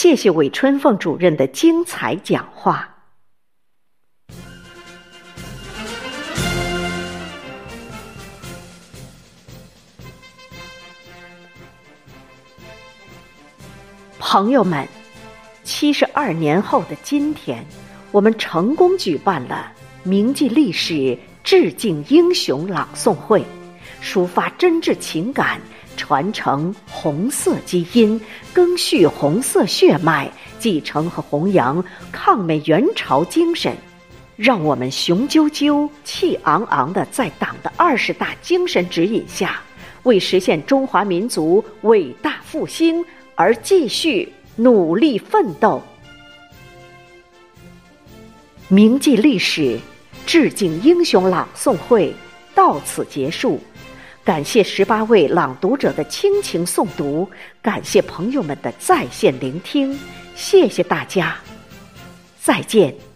谢谢韦春凤主任的精彩讲话。朋友们，七十二年后的今天，我们成功举办了铭记历史、致敬英雄朗诵会，抒发真挚情感，传承红色基因，赓续红色血脉，继承和弘扬抗美援朝精神。让我们雄赳赳、气昂昂的，在党的二十大精神指引下，为实现中华民族伟大复兴。而继续努力奋斗，铭记历史、致敬英雄朗诵会到此结束。感谢十八位朗读者的倾情诵读，感谢朋友们的在线聆听，谢谢大家，再见。